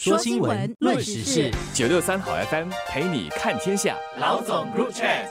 说新闻，论时事，九六三好 FM 陪你看天下。老总 Group Chat。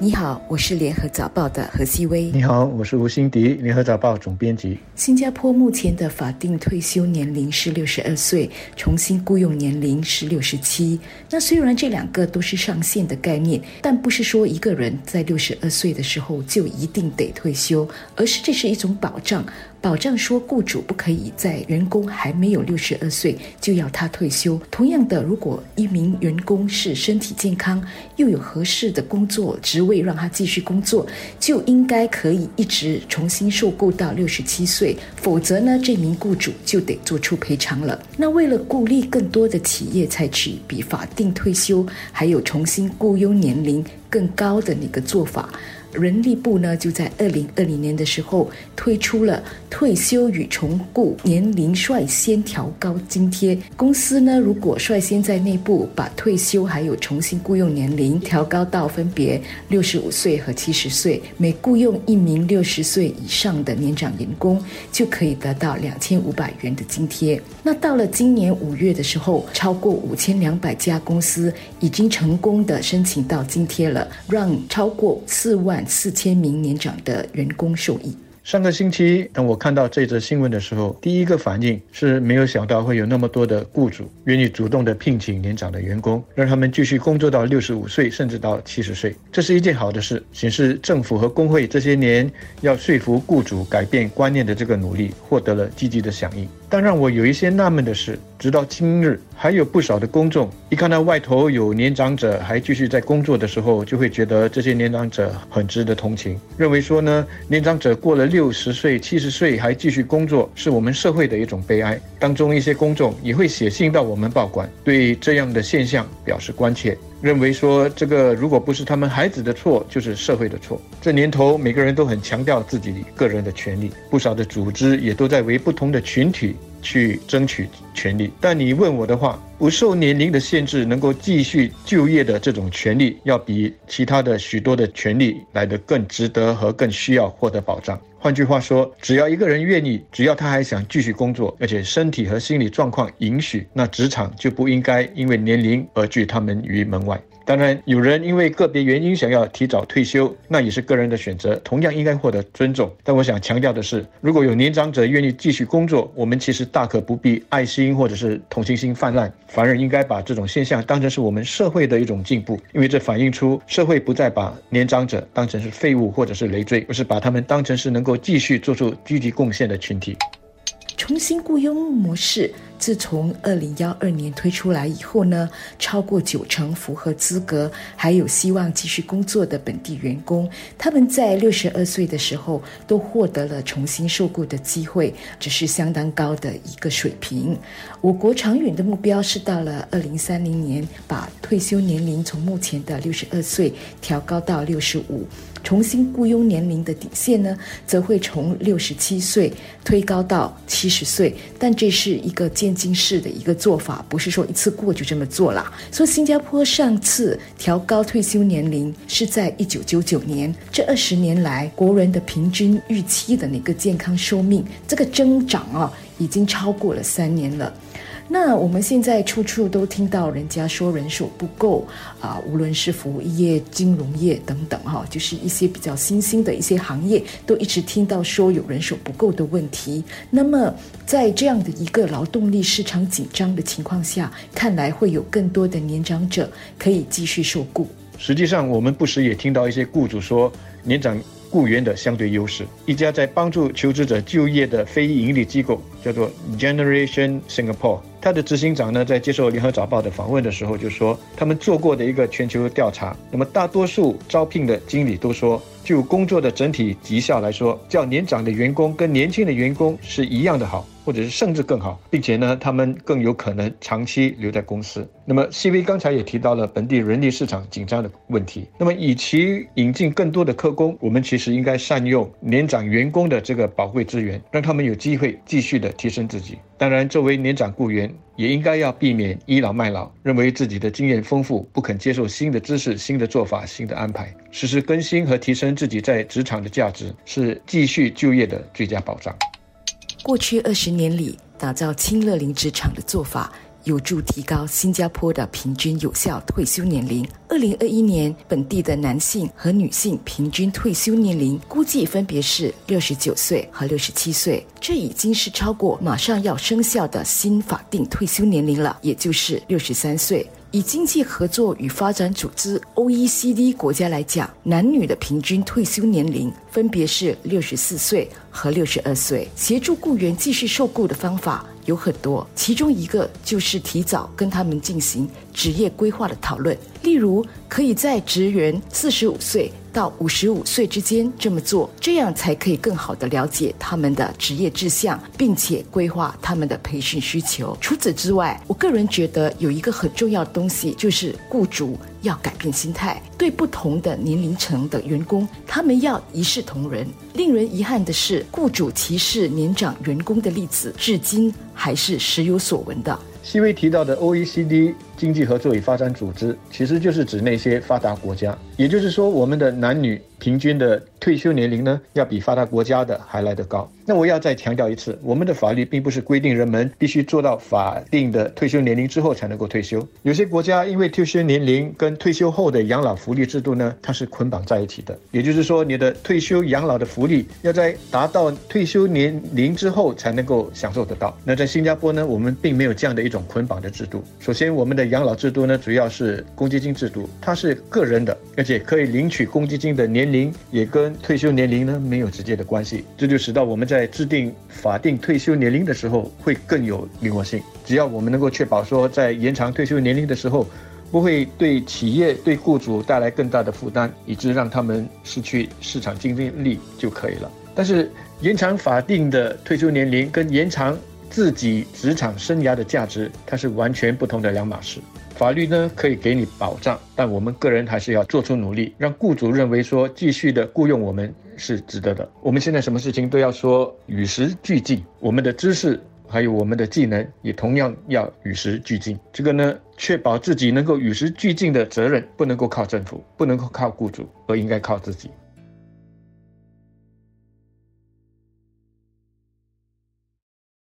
你好，我是联合早报的何希薇。你好，我是吴欣迪，联合早报总编辑。新加坡目前的法定退休年龄是六十二岁，重新雇佣年龄是六十七。那虽然这两个都是上限的概念，但不是说一个人在六十二岁的时候就一定得退休，而是这是一种保障。保障说，雇主不可以在员工还没有六十二岁就要他退休。同样的，如果一名员工是身体健康，又有合适的工作职位让他继续工作，就应该可以一直重新受雇到六十七岁。否则呢，这名雇主就得做出赔偿了。那为了鼓励更多的企业采取比法定退休还有重新雇佣年龄更高的那个做法。人力部呢，就在二零二零年的时候推出了退休与重雇年龄率先调高津贴。公司呢，如果率先在内部把退休还有重新雇佣年龄调高到分别六十五岁和七十岁，每雇佣一名六十岁以上的年长员工，就可以得到两千五百元的津贴。那到了今年五月的时候，超过五千两百家公司已经成功的申请到津贴了，让超过四万。四千名年长的员工受益。上个星期，当我看到这则新闻的时候，第一个反应是没有想到会有那么多的雇主愿意主动的聘请年长的员工，让他们继续工作到六十五岁，甚至到七十岁。这是一件好的事，显示政府和工会这些年要说服雇主改变观念的这个努力获得了积极的响应。但让我有一些纳闷的是，直到今日，还有不少的公众一看到外头有年长者还继续在工作的时候，就会觉得这些年长者很值得同情，认为说呢，年长者过了六十岁、七十岁还继续工作，是我们社会的一种悲哀。当中一些公众也会写信到我们报馆，对这样的现象表示关切。认为说这个如果不是他们孩子的错，就是社会的错。这年头，每个人都很强调自己个人的权利，不少的组织也都在为不同的群体去争取权利。但你问我的话，不受年龄的限制，能够继续就业的这种权利，要比其他的许多的权利来得更值得和更需要获得保障。换句话说，只要一个人愿意，只要他还想继续工作，而且身体和心理状况允许，那职场就不应该因为年龄而拒他们于门外。当然，有人因为个别原因想要提早退休，那也是个人的选择，同样应该获得尊重。但我想强调的是，如果有年长者愿意继续工作，我们其实大可不必爱心或者是同情心泛滥，反而应该把这种现象当成是我们社会的一种进步，因为这反映出社会不再把年长者当成是废物或者是累赘，而是把他们当成是能够继续做出积极贡献的群体。重新雇佣模式自从二零幺二年推出来以后呢，超过九成符合资格还有希望继续工作的本地员工，他们在六十二岁的时候都获得了重新受雇的机会，这是相当高的一个水平。我国长远的目标是到了二零三零年，把退休年龄从目前的六十二岁调高到六十五。重新雇佣年龄的底线呢，则会从六十七岁推高到七十岁，但这是一个渐进式的一个做法，不是说一次过就这么做了。说新加坡上次调高退休年龄是在一九九九年，这二十年来国人的平均预期的那个健康寿命，这个增长啊，已经超过了三年了。那我们现在处处都听到人家说人手不够啊，无论是服务业、金融业等等哈，就是一些比较新兴的一些行业，都一直听到说有人手不够的问题。那么在这样的一个劳动力市场紧张的情况下，看来会有更多的年长者可以继续受雇。实际上，我们不时也听到一些雇主说年长。雇员的相对优势。一家在帮助求职者就业的非盈利机构叫做 Generation Singapore，它的执行长呢在接受联合早报的访问的时候就说，他们做过的一个全球调查，那么大多数招聘的经理都说，就工作的整体绩效来说，较年长的员工跟年轻的员工是一样的好。或者是甚至更好，并且呢，他们更有可能长期留在公司。那么，CV 刚才也提到了本地人力市场紧张的问题。那么，与其引进更多的客工，我们其实应该善用年长员工的这个宝贵资源，让他们有机会继续的提升自己。当然，作为年长雇员，也应该要避免倚老卖老，认为自己的经验丰富，不肯接受新的知识、新的做法、新的安排，实时更新和提升自己在职场的价值，是继续就业的最佳保障。过去二十年里，打造清乐林职场的做法。有助提高新加坡的平均有效退休年龄。二零二一年，本地的男性和女性平均退休年龄估计分别是六十九岁和六十七岁，这已经是超过马上要生效的新法定退休年龄了，也就是六十三岁。以经济合作与发展组织 （OECD） 国家来讲，男女的平均退休年龄分别是六十四岁和六十二岁。协助雇员继续受雇的方法有很多，其中一个就是提早跟他们进行职业规划的讨论，例如可以在职员四十五岁。到五十五岁之间这么做，这样才可以更好的了解他们的职业志向，并且规划他们的培训需求。除此之外，我个人觉得有一个很重要的东西，就是雇主要改变心态，对不同的年龄层的员工，他们要一视同仁。令人遗憾的是，雇主歧视年长员工的例子，至今还是时有所闻的。西威提到的 OECD 经济合作与发展组织，其实就是指那些发达国家。也就是说，我们的男女平均的退休年龄呢，要比发达国家的还来得高。那我要再强调一次，我们的法律并不是规定人们必须做到法定的退休年龄之后才能够退休。有些国家因为退休年龄跟退休后的养老福利制度呢，它是捆绑在一起的。也就是说，你的退休养老的福利要在达到退休年龄之后才能够享受得到。那在新加坡呢，我们并没有这样的一种捆绑的制度。首先，我们的养老制度呢，主要是公积金制度，它是个人的，而且。可以领取公积金的年龄也跟退休年龄呢没有直接的关系，这就使到我们在制定法定退休年龄的时候会更有灵活性。只要我们能够确保说，在延长退休年龄的时候，不会对企业对雇主带来更大的负担，以致让他们失去市场竞争力就可以了。但是延长法定的退休年龄跟延长自己职场生涯的价值，它是完全不同的两码事。法律呢可以给你保障，但我们个人还是要做出努力，让雇主认为说继续的雇佣我们是值得的。我们现在什么事情都要说与时俱进，我们的知识还有我们的技能也同样要与时俱进。这个呢，确保自己能够与时俱进的责任，不能够靠政府，不能够靠雇主，而应该靠自己。